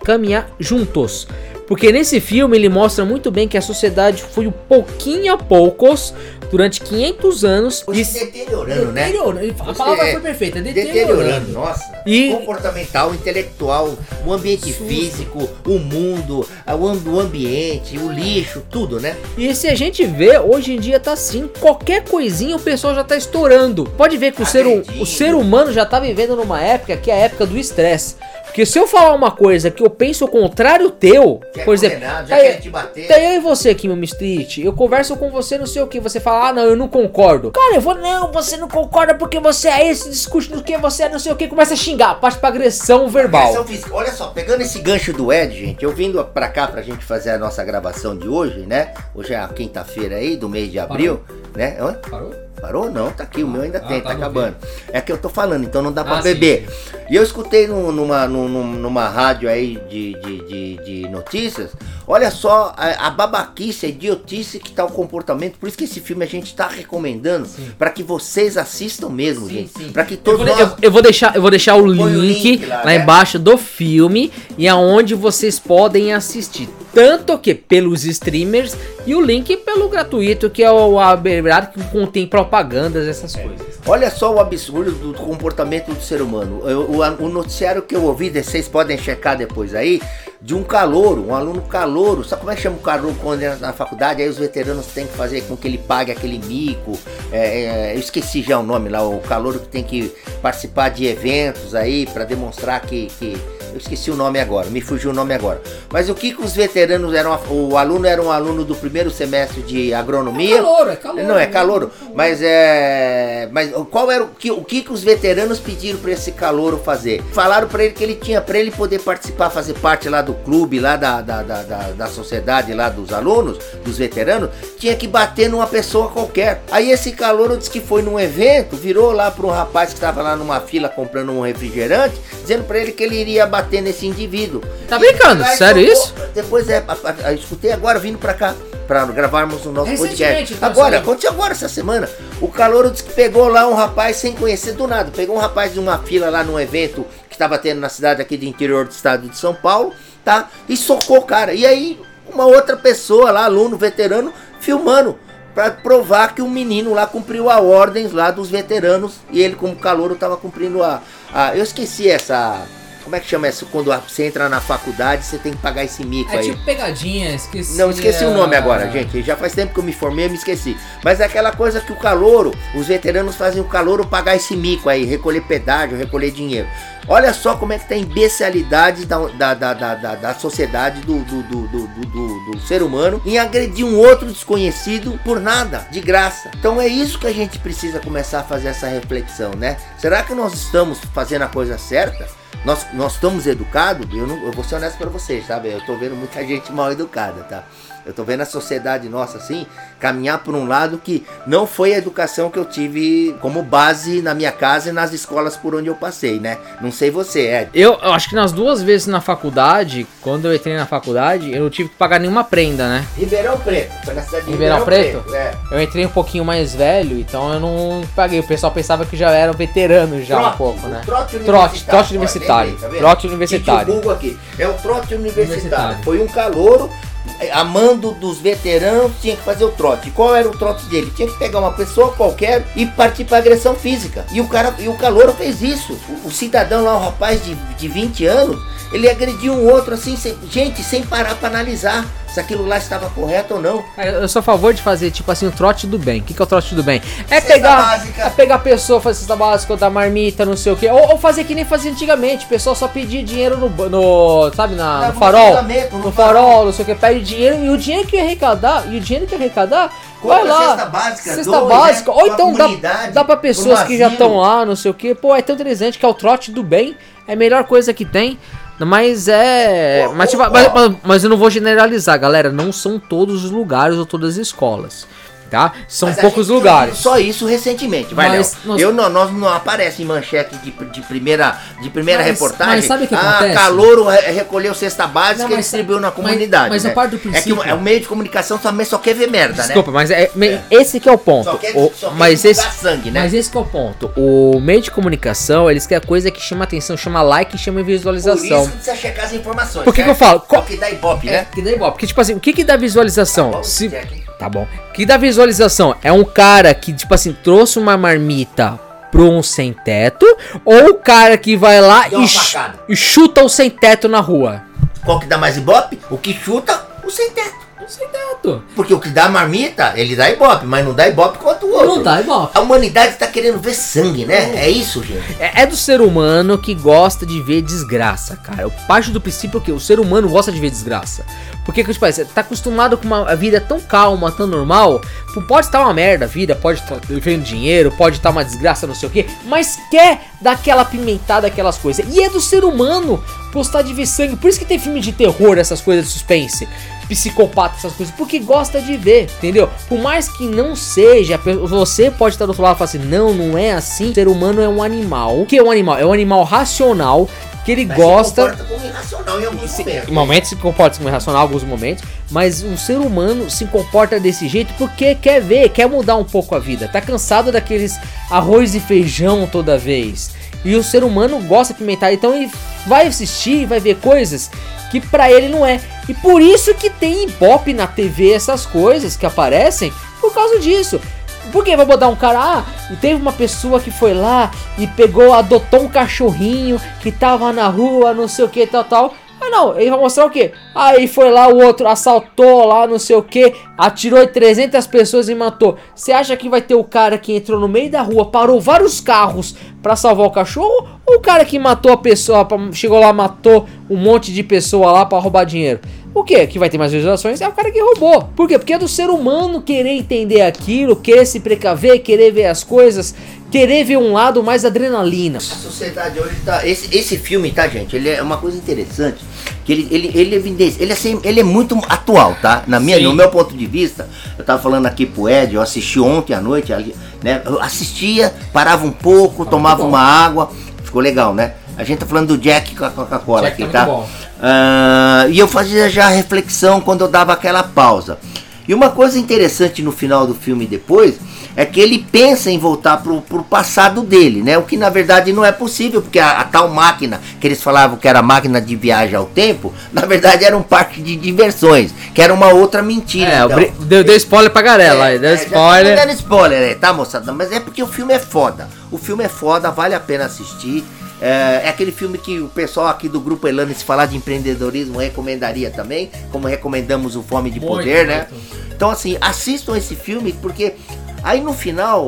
caminhar juntos. Porque nesse filme ele mostra muito bem que a sociedade foi um pouquinho a poucos durante 500 anos
e se deteriorando, né?
A palavra é, foi perfeita, deteriorando. deteriorando.
Nossa. E comportamental, intelectual, o ambiente físico, o mundo, o ambiente, o lixo, tudo, né?
E se a gente vê, hoje em dia tá assim, qualquer coisinha o pessoal já tá estourando. Pode ver que o ser, o ser humano já tá vivendo numa época que é a época do estresse. Porque se eu falar uma coisa que eu penso o contrário teu, quer por exemplo,
condenar, já quer te bater.
Tá eu e você aqui, meu Street, eu converso com você, não sei o que, você fala, ah, não, eu não concordo. Cara, eu vou, não, você não concorda porque você é esse, discute do que você é, não sei o que, começa a xingar, parte pra agressão verbal. Agressão
física. Olha só, pegando esse gancho do Ed, gente, eu vindo pra cá pra gente fazer a nossa gravação de hoje, né? Hoje é a quinta-feira aí do mês de abril, Parou. né? Hã? Parou? Parou? Não, tá aqui, o meu ainda ah, tem, tá, tá acabando. É que eu tô falando, então não dá pra ah, beber. Sim. E eu escutei no, numa, numa, numa rádio aí de, de, de, de notícias, olha só a, a, babaquice, a idiotice que tá o comportamento. Por isso que esse filme a gente tá recomendando para que vocês assistam mesmo, sim, gente. Para que todos
eu vou, nós... eu, eu, vou deixar, eu vou deixar o link, o link, lá, lá né? embaixo do filme e aonde vocês podem assistir. Tanto que pelos streamers e o link pelo gratuito, que é o aberrado que contém propagandas, essas é. coisas.
Olha só o absurdo do comportamento do ser humano. O, o, o noticiário que eu ouvi, vocês podem checar depois aí, de um calouro, um aluno calouro. Sabe como é que chama o calouro quando entra na faculdade? Aí os veteranos têm que fazer com que ele pague aquele mico. É, é, eu esqueci já o nome lá, o calouro que tem que participar de eventos aí para demonstrar que, que eu esqueci o nome agora, me fugiu o nome agora. Mas o que, que os veteranos eram? O aluno era um aluno do primeiro semestre de agronomia. É
calor, é calor.
Não, é calor. Mas é. Mas qual era o que, o que, que os veteranos pediram para esse calouro fazer? Falaram para ele que ele tinha, para ele poder participar, fazer parte lá do clube, lá da, da, da, da, da sociedade lá dos alunos, dos veteranos, tinha que bater numa pessoa qualquer. Aí esse calouro disse que foi num evento, virou lá para um rapaz que estava lá numa fila comprando um refrigerante, dizendo para ele que ele iria bater bater nesse indivíduo.
Tá brincando? Sério isso?
Depois é, a, a, escutei agora vindo pra cá para gravarmos o nosso podcast. Agora, aconteceu agora essa semana. O calor disse que pegou lá um rapaz sem conhecer do nada. Pegou um rapaz de uma fila lá num evento que estava tendo na cidade aqui do interior do estado de São Paulo, tá? E socou o cara. E aí, uma outra pessoa lá, aluno, veterano, filmando para provar que o menino lá cumpriu a ordens lá dos veteranos e ele como calor estava cumprindo a, a eu esqueci essa como é que chama isso? Quando você entra na faculdade, você tem que pagar esse mico é
aí. É tipo pegadinha, esqueci.
Não, esqueci o nome agora, gente. Já faz tempo que eu me formei, eu me esqueci. Mas é aquela coisa que o calouro, os veteranos fazem o calouro pagar esse mico aí, recolher pedágio, recolher dinheiro. Olha só como é que tá a imbecilidade da, da, da, da, da sociedade, do, do, do, do, do, do ser humano, em agredir um outro desconhecido por nada, de graça. Então é isso que a gente precisa começar a fazer essa reflexão, né? Será que nós estamos fazendo a coisa certa? nós, nós estamos educados, eu, não, eu vou ser honesto para vocês, sabe? Eu tô vendo muita gente mal educada, tá? Eu tô vendo a sociedade nossa assim caminhar por um lado que não foi a educação que eu tive como base na minha casa e nas escolas por onde eu passei, né? Não sei você, é.
Eu, eu acho que nas duas vezes na faculdade, quando eu entrei na faculdade, eu não tive que pagar nenhuma prenda, né?
Ribeirão Preto, foi na cidade de
Ribeirão, Ribeirão Preto. Preto é. Eu entrei um pouquinho mais velho, então eu não paguei. O pessoal pensava que já era veterano já trote, um pouco, né?
Trote universitário.
Trote, universitário. Tá trote universitário.
aqui. É o trote universitário. universitário. Foi um calouro amando dos veteranos, tinha que fazer o trote. Qual era o trote dele? Tinha que pegar uma pessoa qualquer e partir para agressão física. E o cara, e o calouro fez isso. O, o cidadão lá, o rapaz de, de 20 anos, ele agrediu um outro assim, sem, gente, sem parar para analisar se aquilo lá estava correto ou não.
Eu sou a favor de fazer, tipo assim, o trote do bem. O que, que é o trote do bem? É pegar, é pegar a pessoa, fazer cesta básica, da marmita, não sei o que. Ou, ou, fazer que nem fazia antigamente. O pessoal só pedia dinheiro no, no sabe, na, no farol. No, no farol, não sei o que. Pede dinheiro e o dinheiro que arrecadar, e o dinheiro que arrecadar Vai lá, cesta básica, cesta dois, básica. Né? ou então dá, dá pra pessoas que já estão lá, não sei o que. Pô, é tão interessante que é o trote do bem. É a melhor coisa que tem. Mas é. Mas, tipo, mas, mas, eu não vou generalizar, galera. Não são todos os lugares ou todas as escolas tá? São mas poucos lugares.
Só isso recentemente, vai mas nós... Eu não, nós não aparece em manchete de, de primeira, de primeira mas, reportagem. Mas
sabe o que
ah,
acontece?
Calouro recolheu cesta básica não, e distribuiu na comunidade.
Mas,
né?
a parte do princípio...
É que o, é, o meio de comunicação também só quer ver merda,
Desculpa,
né?
mas é, é, esse que é o ponto. Só quer, o, só mas esse, sangue, né? Mas esse que é o ponto. O meio de comunicação, eles querem coisa que chama atenção, chama like, chama visualização. Por isso
que precisa checar as informações.
Por que, que eu falo?
Qual... que dá ibope, né? É,
que dá ibope. Porque, tipo assim, o que que dá visualização? Tá bom, Se... Tá bom. Que dá visualização? É um cara que, tipo assim, trouxe uma marmita pro um sem teto, ou o cara que vai lá e, ch e, chuta o sem teto na rua?
Qual que dá mais ibope? O que chuta, o sem teto.
O sem teto.
Porque o que dá marmita, ele dá ibope, mas não dá ibope quanto o outro.
Não dá ibope.
A humanidade tá querendo ver sangue, né? É, é isso, gente.
É, é, do ser humano que gosta de ver desgraça, cara. Eu parte do princípio que o ser humano gosta de ver desgraça. Porque, tipo, você tá acostumado com uma vida tão calma, tão normal. Pode estar uma merda a vida, pode estar vendo dinheiro, pode estar uma desgraça, não sei o que, mas quer dar aquela pimentada, aquelas coisas. E é do ser humano gostar de ver sangue. Por isso que tem filme de terror, essas coisas de suspense psicopata, essas coisas, porque gosta de ver, entendeu? Por mais que não seja, você pode estar do outro lado e falar assim: não, não é assim. O ser humano é um animal. O que é um animal? É um animal racional que ele mas gosta. Se comporta como irracional em alguns se, momentos. Em momentos se comporta como irracional em alguns momentos, mas o ser humano se comporta desse jeito porque quer ver, quer mudar um pouco a vida. Tá cansado daqueles arroz e feijão toda vez. E o ser humano gosta de pimentar, então ele vai assistir, vai ver coisas que para ele não é. E por isso que tem ibope na TV essas coisas que aparecem por causa disso. Por que vai botar um cara? Ah, teve uma pessoa que foi lá e pegou, adotou um cachorrinho que tava na rua, não sei o que, tal, tal. Ah não, ele vai mostrar o que? Aí foi lá o outro, assaltou lá, não sei o que, atirou em 300 pessoas e matou. Você acha que vai ter o cara que entrou no meio da rua, parou vários carros para salvar o cachorro? Ou o cara que matou a pessoa, chegou lá, matou um monte de pessoa lá para roubar dinheiro? O que? Que vai ter mais visualizações é o cara que roubou. Por quê? Porque é do ser humano querer entender aquilo, querer se precaver, querer ver as coisas, querer ver um lado mais adrenalina. A
sociedade hoje tá. Esse, esse filme, tá, gente? Ele é uma coisa interessante. Que ele, ele, ele, evidencia, ele, é, assim, ele é muito atual, tá? Na minha, no meu ponto de vista, eu tava falando aqui pro Ed, eu assisti ontem à noite, ali, né? Eu assistia, parava um pouco, ah, tomava uma água. Ficou legal, né? A gente tá falando do Jack com a Coca-Cola aqui, tá? tá? Uh, e eu fazia já a reflexão quando eu dava aquela pausa. E uma coisa interessante no final do filme depois é que ele pensa em voltar pro, pro passado dele, né? O que na verdade não é possível, porque a, a, tal máquina que eles falavam que era máquina de viagem ao tempo, na verdade era um parque de diversões, que era uma outra mentira. É,
então. deu, deu spoiler pra Garela, é, deu é, spoiler.
Dando spoiler, é, tá moçada? Mas é porque o filme é foda. O filme é foda, vale a pena assistir. É, é, aquele filme que o pessoal aqui do Grupo Elane, se falar de empreendedorismo, recomendaria também, como recomendamos o Fome de muito, Poder, né? Então, assim, assistam esse filme, porque aí no final,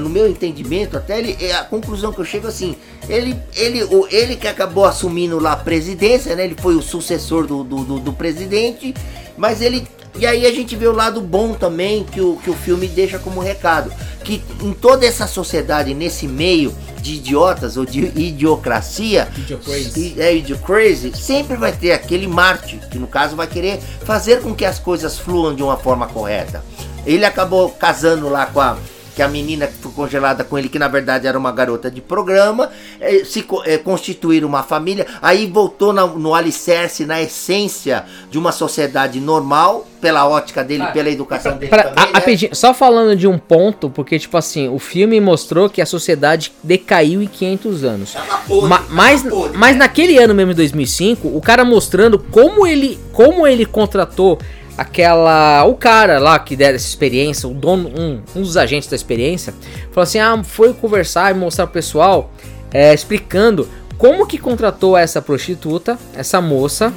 no meu entendimento, até ele, é a conclusão que eu chego assim, ele, ele, o, ele que acabou assumindo lá a presidência, né? Ele foi o sucessor do, do, do, do presidente, mas ele e aí a gente vê o lado bom também que o, que o filme deixa como recado. Que em toda essa sociedade, nesse meio de idiotas ou de idiocracia,
Idiocrazy.
é idiocrazy, sempre vai ter aquele Marte, que no caso vai querer fazer com que as coisas fluam de uma forma correta. Ele acabou casando lá com a que a menina que foi congelada com ele, que na verdade era uma garota de programa, é, se é, constituir uma família, aí voltou na, no alicerce, na essência de uma sociedade normal, pela ótica dele, ah, pela educação dele pra, também,
a, né? Só falando de um ponto, porque tipo assim, o filme mostrou que a sociedade decaiu em 500 anos. Podre, Ma, mas, podre, mas né? naquele ano mesmo, 2005, o cara mostrando como ele, como ele contratou aquela. O cara lá que der essa experiência, o dono, um, um dos agentes da experiência, falou assim: ah, foi conversar e mostrar pro pessoal, é, explicando como que contratou essa prostituta, essa moça,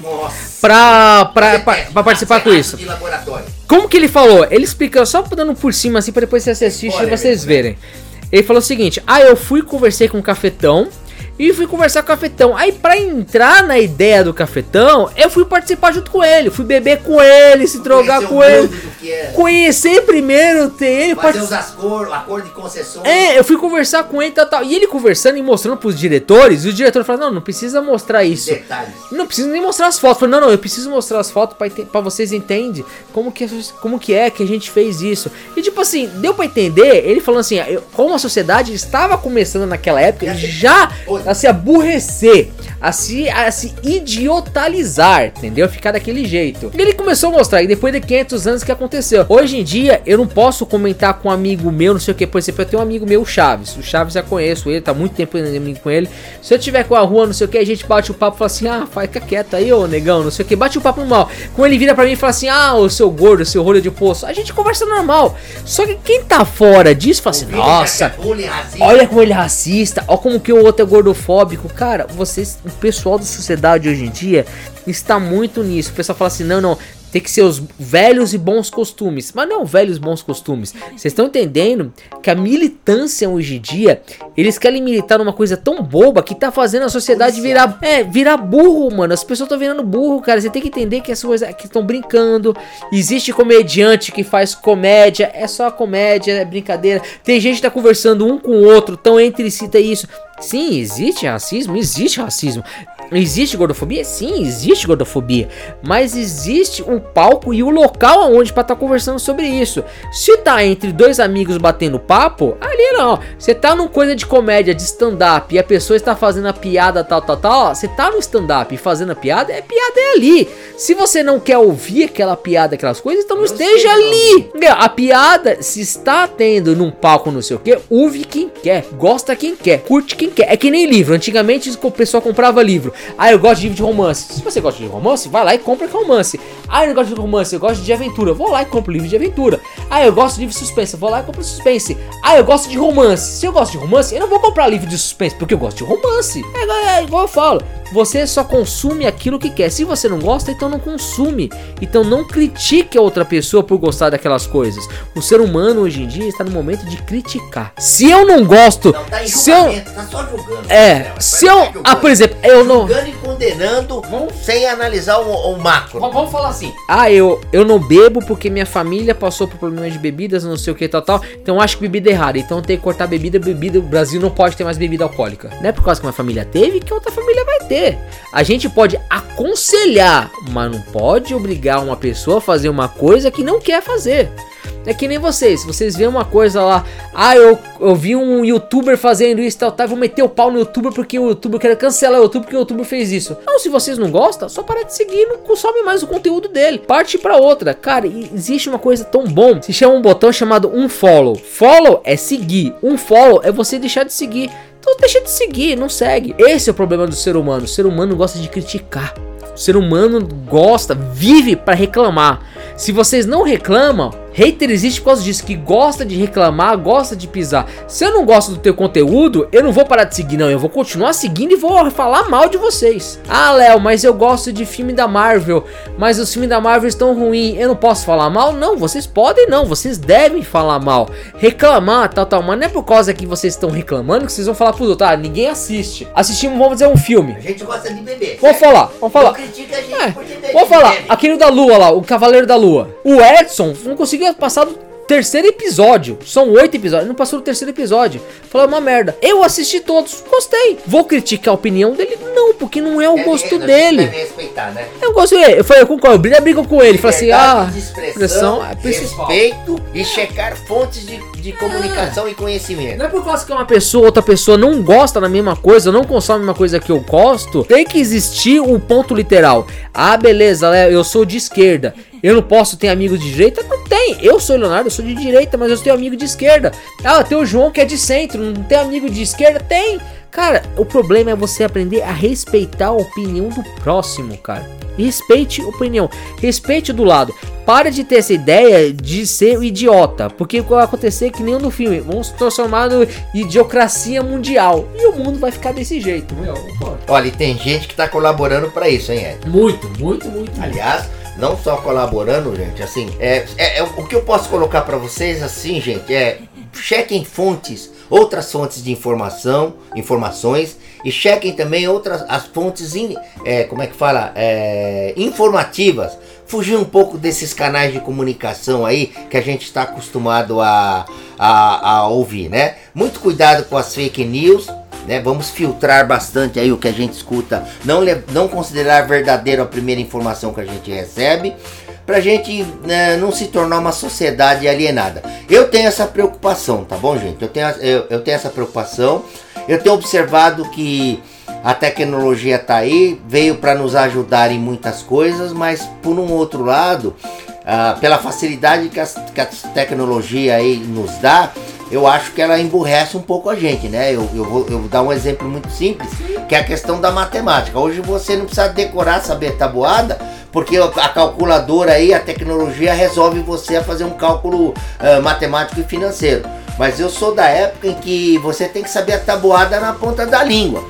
pra, pra, pra, pra, participar com isso. Como que ele falou? Ele explicou só dando por cima assim, pra depois você assistir e vocês verem. Ele falou o seguinte: Ah, eu fui conversei com o cafetão e fui conversar com o cafetão. Aí, pra entrar na ideia do cafetão, eu fui participar junto com ele. Fui beber com ele, se drogar com ele. É. Conhecer primeiro, ter ele.
Fazer part... os acordos, acordo de concessões.
É, eu fui conversar com ele e tal, tal. E ele conversando e mostrando pros diretores. E o diretor falou: Não, não precisa mostrar isso. Detalhes. Não precisa nem mostrar as fotos. Falei, não, não, eu preciso mostrar as fotos pra, pra vocês entenderem como que, como que é que a gente fez isso. E tipo assim, deu pra entender. Ele falando assim: como a sociedade estava começando naquela época, já a se aborrecer, a se, a se idiotalizar, entendeu? Ficar daquele jeito. E ele começou a mostrar, e depois de 500 anos que aconteceu. Hoje em dia, eu não posso comentar com um amigo meu, não sei o que, por exemplo, eu tenho um amigo meu, o Chaves. O Chaves já conheço ele, tá muito tempo amigo com ele. Se eu tiver com a rua, não sei o que, a gente bate o papo e fala assim: ah, fica quieto aí, ô negão, não sei o que, bate o papo normal. Quando ele vira pra mim e fala assim: ah, o seu gordo, o seu rolho de poço, a gente conversa normal. Só que quem tá fora disso fala assim: nossa, olha como ele é racista, olha como que o outro é gordo gordofóbico, cara, vocês, o pessoal da sociedade hoje em dia está muito nisso. O pessoal fala assim: não, não, tem que ser os velhos e bons costumes. Mas não velhos bons costumes. Vocês estão entendendo que a militância hoje em dia, eles querem militar numa coisa tão boba que tá fazendo a sociedade virar, é, virar burro, mano. As pessoas estão virando burro, cara. Você tem que entender que as coisas que estão brincando. Existe comediante que faz comédia, é só comédia, é brincadeira. Tem gente que tá conversando um com o outro, tão entre si, tá isso. Sim, existe racismo, existe racismo. Existe gordofobia? Sim, existe gordofobia. Mas existe um palco e o um local aonde para estar tá conversando sobre isso. Se tá entre dois amigos batendo papo, ali não. Você tá numa coisa de comédia, de stand-up, e a pessoa está fazendo a piada tal, tal, tal. Você tá no stand-up fazendo a piada, é piada é ali. Se você não quer ouvir aquela piada, aquelas coisas, então não Eu esteja ali. A piada, se está tendo num palco, não sei o que, ouve quem quer, gosta quem quer, curte quem quer. É que nem livro. Antigamente o pessoal comprava livro. Ah, eu gosto de livro de romance. Se você gosta de romance, vai lá e compra romance. Ah, eu não gosto de romance, eu gosto de aventura. Vou lá e compro livro de aventura. Ah, eu gosto de livro de suspense. Vou lá e compro suspense. Ah, eu gosto de romance. Se eu gosto de romance, eu não vou comprar livro de suspense, porque eu gosto de romance. É, igual- é igual eu falo. Você só consome aquilo que quer. Se você não gosta, então não consome. Então não critique a outra pessoa por gostar daquelas coisas. O ser humano hoje em dia está no momento de criticar. Se eu não gosto,
Não, tá
se eu
tá só julgando.
é, se eu,
julgando.
ah, por exemplo, eu não
Julgando e condenando
Vamos-
sem analisar o, o macro.
Vamos falar assim. Ah, eu, eu não bebo porque minha família passou por problemas de bebidas, não sei o que, tal, tal. Então acho que bebida é errada. Então tem que cortar bebida, bebida. O Brasil não pode ter mais bebida alcoólica. Não é por causa que uma família teve que outra família vai ter. A gente pode aconselhar, mas não pode obrigar uma pessoa a fazer uma coisa que não quer fazer. É que nem vocês, vocês veem uma coisa lá, ah, eu, eu vi um youtuber fazendo isso, tal, tal, vou meter o pau no youtuber porque o youtuber quer cancelar o youtuber porque o youtuber fez isso. Não, se vocês não gostam, só para de seguir, não consome mais o conteúdo dele. Parte pra outra. Cara, e- existe uma coisa tão bom, se chama um botão chamado unfollow. Follow é seguir, unfollow é você deixar de seguir. Então deixa de seguir, não segue. Esse é o problema do ser humano. O ser humano gosta de criticar. O ser humano gosta, vive para reclamar. Se vocês não reclamam, hater existe por causa disso, que gosta de reclamar, gosta de pisar. Se eu não gosto do teu conteúdo, eu não vou parar de seguir, não. Eu vou continuar seguindo e vou falar mal de vocês. Ah, Léo, mas eu gosto de filme da Marvel, mas os filmes da Marvel estão ruins. Eu não posso falar mal? Não, vocês podem não, vocês devem falar mal. Reclamar, tal, tal, mas não é por causa que vocês estão reclamando que vocês vão falar pro outro, ah, ninguém assiste. Assistimos, vamos dizer, um filme.
A gente gosta de beber.
Vamos falar, vamos falar.
Não critica a gente
É, vamos falar, aquele da Lua lá, o Cavaleiro da Lua. O Edson não conseguiu passar do terceiro episódio. São oito episódios, não passou do terceiro episódio. Falou uma merda. Eu assisti todos, gostei. Vou criticar a opinião dele? Não, porque não é o
Deve-
gosto
gente
dele.
Deve respeitar, né?
Eu gosto dele. Eu falei, eu concordo, briga, briga com ele. Falei assim, ah,
expressão,
expressão é
respeito e checar fontes de, de comunicação e conhecimento.
Não é por causa que uma pessoa, outra pessoa não gosta da mesma coisa, não consome a mesma coisa que eu gosto, tem que existir um ponto literal. Ah, beleza, eu sou de esquerda. Eu não posso ter amigos de direita? Não tem. Eu sou Leonardo, eu sou de direita, mas eu tenho amigo de esquerda. Ah, tem o João que é de centro, não tem amigo de esquerda? Tem. Cara, o problema é você aprender a respeitar a opinião do próximo, cara. Respeite a opinião, respeite do lado. Para de ter essa ideia de ser o idiota, porque vai acontecer que nem no filme, vamos se transformar no idiocracia mundial e o mundo vai ficar desse jeito. Meu,
Olha, e tem gente que tá colaborando pra isso, hein, Ed?
Muito, muito, muito.
Aliás, não só colaborando, gente, assim, é, é- é o que eu posso colocar pra vocês, assim, gente, é chequem fontes, outras fontes de informação, informações, e chequem também outras as fontes, in- é, como é que fala, É, informativas. Fugir um pouco desses canais de comunicação aí que a gente está acostumado a, a, a ouvir, né? Muito cuidado com as fake news, né? Vamos filtrar bastante aí o que a gente escuta, não, não considerar verdadeiro a primeira informação que a gente recebe, pra gente né, não se tornar uma sociedade alienada. Eu tenho essa preocupação, tá bom, gente? Eu tenho, eu, eu tenho essa preocupação. Eu tenho observado que a tecnologia tá aí, veio para nos ajudar em muitas coisas, mas por um outro lado, ah, pela facilidade que, que a tecnologia aí nos dá, eu acho que ela emburrece um pouco a gente, né? Eu, eu, vou, eu vou dar um exemplo muito simples, que é a questão da matemática. Hoje você não precisa decorar, saber tabuada, porque a calculadora aí, a tecnologia resolve você a fazer um cálculo ah, matemático e financeiro. Mas eu sou da época em que você tem que saber a tabuada na ponta da língua.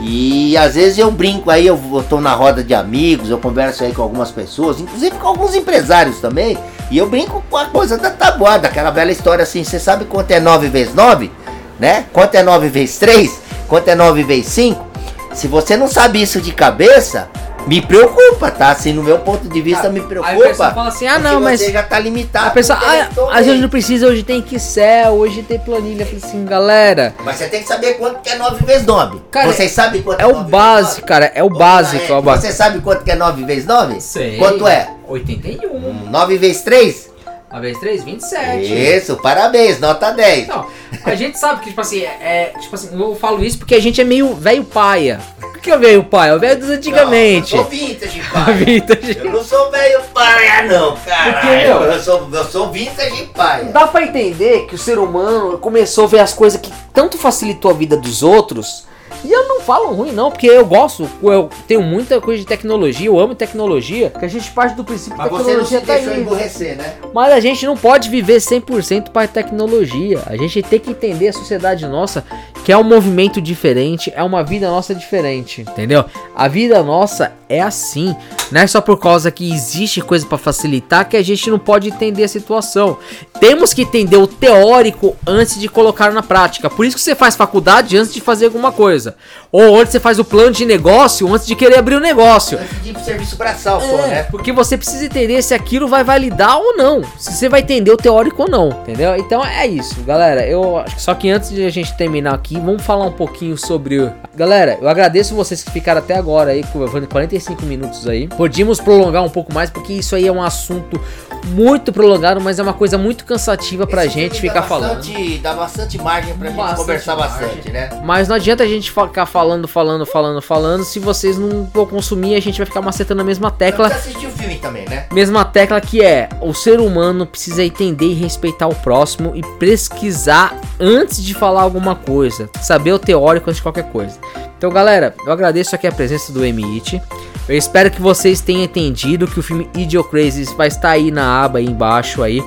E às vezes eu brinco aí, eu, tô na roda de amigos, eu converso aí com algumas pessoas, inclusive com alguns empresários também, e eu brinco com a coisa da tabuada, aquela velha história assim, você sabe quanto é 9 vezes 9? Né? Quanto é 9 vezes 3? Quanto é 9 vezes 5? Se você não sabe isso de cabeça, me preocupa, tá? Assim, no meu ponto de vista, me preocupa.
Aí a pessoa fala assim, ah não, mas...
Você já tá limitado.
A pessoa,
o
ah, a gente não precisa, hoje tem Excel, hoje tem planilha. Eu falei assim, galera,
Mas você tem que saber quanto que é 9 vezes 9.
Cara,
Vocês sabem quanto
é o
9
básico,
vezes 9?
cara, é o
lá,
básico, é o básico.
Você sabe quanto que é 9 vezes 9?
Sei.
Quanto é?
81.
9 vezes 3?
Uma vez 3, 27.
Isso, parabéns, nota 10.
Não, a gente sabe que, tipo assim, é, é- Tipo assim, eu falo isso porque a gente é meio velho paia. Que é velho paia? O velho dos antigamente.
Não, eu sou vintage, pai.
Vintage.
Eu não sou velho paia, não, cara.
Porque, meu,
eu, sou, eu sou vintage paia.
Dá pra entender que o ser humano começou a ver as coisas que tanto facilitou a vida dos outros E eu não falo ruim, não, porque eu gosto, eu tenho muita coisa de tecnologia, eu amo tecnologia, que a gente parte do princípio
Mas
que a
você não se
tecnologia tá
emborrecer, né?
Mas a gente não pode viver 100% para tecnologia. A gente tem que entender a sociedade nossa, que é um movimento diferente, é uma vida nossa diferente, entendeu? A vida nossa é assim. Não é só por causa que existe coisa para facilitar que a gente não pode entender a situação. Temos que entender o teórico antes de colocar na prática. Por isso que você faz faculdade antes de fazer alguma coisa. Ou antes você faz o plano de negócio antes de querer abrir o negócio.
Antes de ir pro serviço braçal só,
É,
né?
porque você precisa entender se aquilo vai validar ou não. Se você vai entender o teórico ou não, entendeu? Então é isso, galera. Eu acho que só que antes de a gente terminar aqui, vamos falar um pouquinho sobre. Galera, eu agradeço vocês que ficaram até agora aí, levando 45 minutos aí. Podíamos prolongar um pouco mais, porque isso aí é um assunto muito prolongado, mas é uma coisa muito cansativa pra
Esse
gente ficar
dá
falando.
bastante- Dá bastante margem pra gente
Bastante
conversar
margem.
bastante, né?
Mas não adianta a gente ficar falando, falando, falando, falando. Se vocês não for consumir, a gente vai ficar macetando a mesma tecla.
Você assistiu o filme também, né?
Mesma tecla que é: o ser humano precisa entender e respeitar o próximo e pesquisar antes de falar alguma coisa, saber o teórico antes de qualquer coisa. Então, galera, eu agradeço aqui a presença do Emit. Eu espero que vocês tenham entendido que o filme Idiocrazy vai estar aí na aba aí embaixo aí.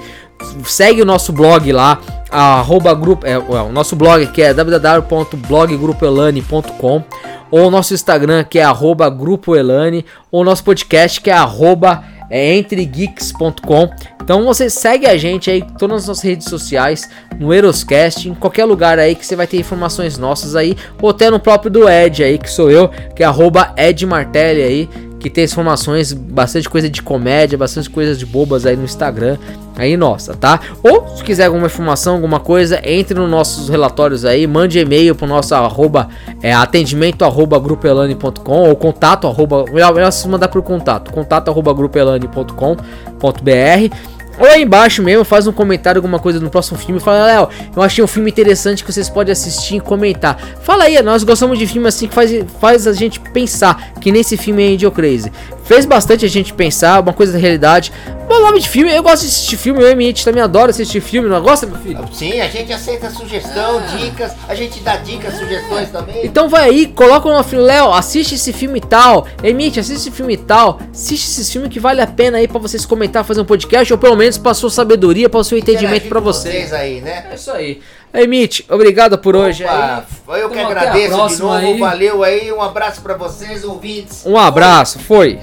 Segue o nosso blog lá, arroba grupo, é, o nosso blog que é www.bloggrupoelane.com ou o nosso Instagram que é arroba grupoelane ou o nosso podcast que é arroba é, entregeeks.com. Então você segue a gente aí todas as nossas redes sociais, no Eroscast, em qualquer lugar aí que você vai ter informações nossas aí, ou até no próprio do Ed aí, que sou eu, que é arroba Ed Martelli aí, que tem informações, bastante coisa de comédia, bastante coisas de bobas aí no Instagram, aí nossa, tá? Ou se quiser alguma informação, alguma coisa, entre nos nossos relatórios aí, mande e-mail pro nosso arroba, é, atendimento arroba grupelane.com ou contato arroba, melhor, melhor se mandar pro contato, contato arroba grupelane.com.br ou aí embaixo mesmo, faz um comentário, alguma coisa no próximo filme. Fala, Léo, eu achei um filme interessante que vocês podem assistir e comentar. Fala aí, nós gostamos de filme assim que faz, faz a gente pensar, que nesse filme é Idiocrazy. Fez bastante a gente pensar, uma coisa da realidade. Bom nome de filme, eu gosto de assistir filme, eu e minha também adoro assistir filme, não gosta, meu filho?
Sim, a gente aceita sugestão, dicas, a gente dá dicas, sugestões também.
Então vai aí, coloca no filme, Léo, assiste esse filme tal, Emite, assiste esse filme tal, assiste esse filme que vale a pena aí pra vocês comentar, fazer um podcast, ou pelo menos pra sua sabedoria, pra seu entendimento pra
com
vocês.
aí, né?
É isso aí. Emite, obrigado por hoje
Opa,
aí.
eu que
Então,
agradeço de novo,
aí.
valeu aí, um abraço pra vocês, ouvintes.
Um abraço, foi.